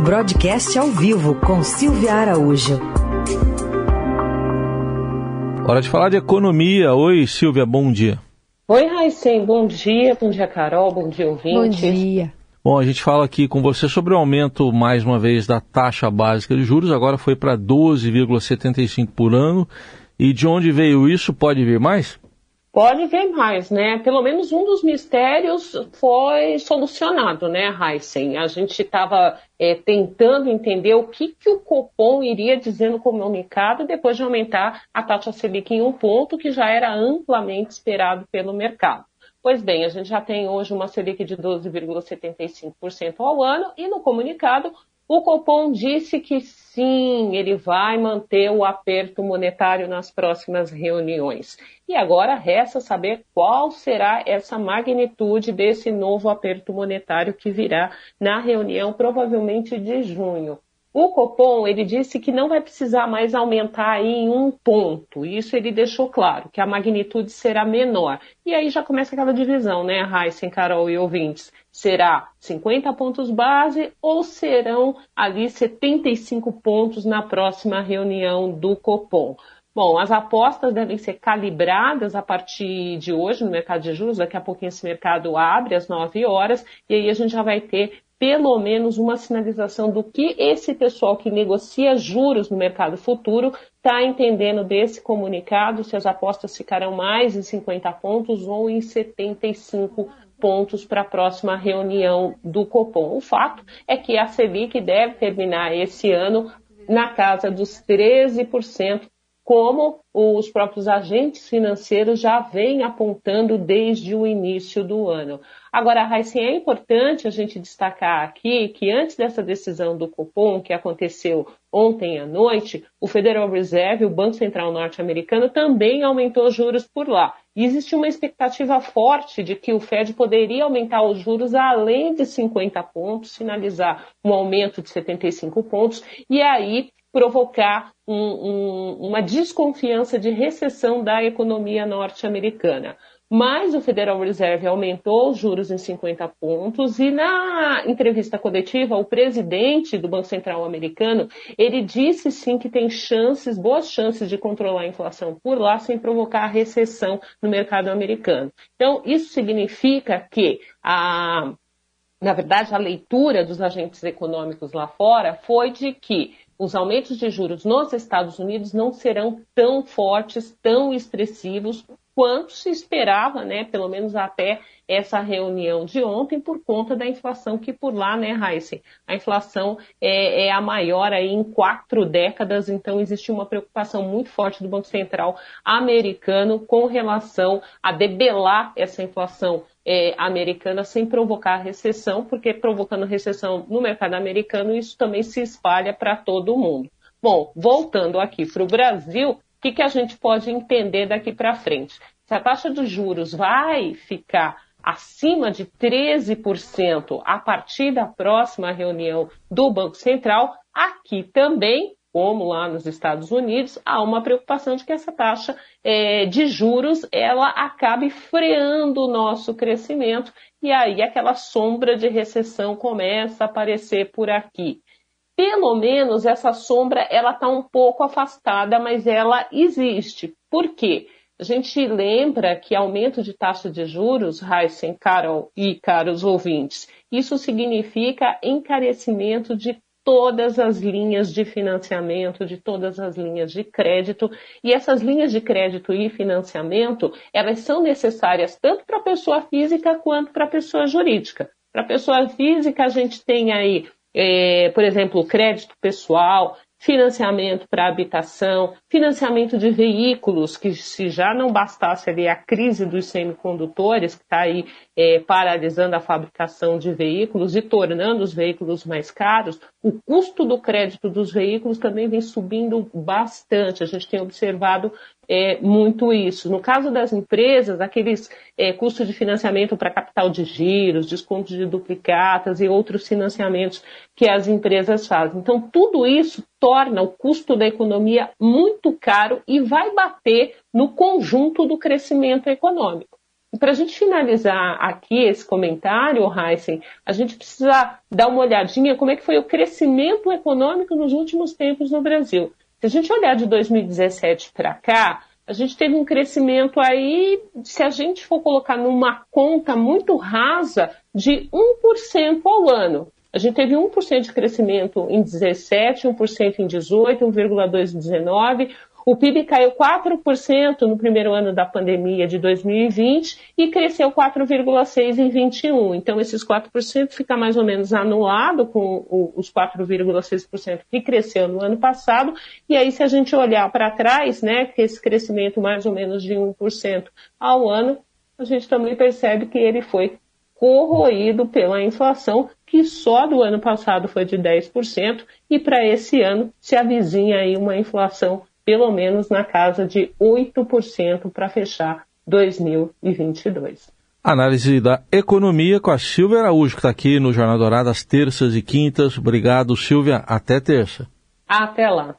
Broadcast ao vivo com Silvia Araújo. Hora de falar de economia. Oi, Silvia, bom dia. Oi, Raicem, bom dia. Bom dia, Carol. Bom dia, ouvinte. Bom dia. Bom, a gente fala aqui com você sobre o aumento, mais uma vez, da taxa básica de juros. Agora foi para 12,75 por ano. E de onde veio isso? Pode vir mais? Pode ver mais, né? Pelo menos um dos mistérios foi solucionado, né, Heisen? A gente estava é, tentando entender o que, que o Copom iria dizer no comunicado depois de aumentar a taxa Selic em um ponto que já era amplamente esperado pelo mercado. Pois bem, a gente já tem hoje uma Selic de 12,75% ao ano e no comunicado o Copom disse que sim, ele vai manter o aperto monetário nas próximas reuniões. E agora resta saber qual será essa magnitude desse novo aperto monetário que virá na reunião, provavelmente de junho. O Copom, ele disse que não vai precisar mais aumentar em um ponto. Isso ele deixou claro, que a magnitude será menor. E aí já começa aquela divisão, né, Heisen, Carol e ouvintes? Será 50 pontos base ou serão ali 75 pontos na próxima reunião do Copom? Bom, as apostas devem ser calibradas a partir de hoje no mercado de juros. Daqui a pouquinho esse mercado abre às 9 horas e aí a gente já vai ter pelo menos uma sinalização do que esse pessoal que negocia juros no mercado futuro está entendendo desse comunicado, se as apostas ficarão mais em 50 pontos ou em 75 pontos para a próxima reunião do Copom. O fato é que a Selic deve terminar esse ano na casa dos 13%, como os próprios agentes financeiros já vêm apontando desde o início do ano. Agora, Raíssen, é importante a gente destacar aqui que antes dessa decisão do Copom, que aconteceu ontem à noite, o Federal Reserve, o Banco Central norte-americano, também aumentou juros por lá. E existe uma expectativa forte de que o Fed poderia aumentar os juros além de 50 pontos, finalizar um aumento de 75 pontos, e aí provocar um, um, uma desconfiança de recessão da economia norte-americana. Mas o Federal Reserve aumentou os juros em 50 pontos e na entrevista coletiva, o presidente do Banco Central americano, ele disse sim que tem chances, boas chances de controlar a inflação por lá sem provocar recessão no mercado americano. Então, isso significa que a na verdade, a leitura dos agentes econômicos lá fora foi de que os aumentos de juros nos Estados Unidos não serão tão fortes, tão expressivos quanto se esperava, né, pelo menos até essa reunião de ontem, por conta da inflação que por lá, né, Raíssa, a inflação é, é, a maior aí em quatro décadas, então existe uma preocupação muito forte do Banco Central americano com relação a debelar essa inflação é, americana sem provocar recessão, porque provocando recessão no mercado americano, isso também se espalha para todo mundo. Bom, voltando aqui para o Brasil, o que, que a gente pode entender daqui para frente? Se a taxa de juros vai ficar acima de 13% a partir da próxima reunião do Banco Central, aqui também como lá nos Estados Unidos, há uma preocupação de que essa taxa é, de juros ela acabe freando o nosso crescimento e aí aquela sombra de recessão começa a aparecer por aqui. Pelo menos essa sombra ela está um pouco afastada, mas ela existe. Por quê? A gente lembra que aumento de taxa de juros, Heisen, Carol e caros ouvintes, isso significa encarecimento de todas as linhas de financiamento, de todas as linhas de crédito. E essas linhas de crédito e financiamento, elas são necessárias tanto para a pessoa física quanto para a pessoa jurídica. Para a pessoa física, a gente tem aí, é, por exemplo, crédito pessoal, financiamento para habitação, financiamento de veículos, que se já não bastasse ali a crise dos semicondutores, que está aí é, paralisando a fabricação de veículos e tornando os veículos mais caros, o custo do crédito dos veículos também vem subindo bastante. A gente tem observado é, muito isso. No caso das empresas, aqueles é, custos de financiamento para capital de giros, descontos de duplicatas e outros financiamentos que as empresas fazem. Então, tudo isso torna o custo da economia muito caro e vai bater no conjunto do crescimento econômico. Para a gente finalizar aqui esse comentário, Heisen, a gente precisa dar uma olhadinha como é que foi o crescimento econômico nos últimos tempos no Brasil. Se a gente olhar de 2017 para cá, a gente teve um crescimento aí, se a gente for colocar numa conta muito rasa, de 1% ao ano. A gente teve 1% de crescimento em 17, 1% em 18, 1,2% em 19, o PIB caiu 4% no primeiro ano da pandemia de 2020 e cresceu 4,6% em 21. Então, esses 4% fica mais ou menos anulado com os 4,6% que cresceu no ano passado. E aí, se a gente olhar para trás, né, que esse crescimento mais ou menos de 1% ao ano, a gente também percebe que ele foi corroído pela inflação, que só do ano passado foi de 10%, e para esse ano se avizinha aí uma inflação pelo menos na casa de 8% para fechar 2022. Análise da economia com a Silvia Araújo, que está aqui no Jornal Dourado às terças e quintas. Obrigado, Silvia. Até terça. Até lá.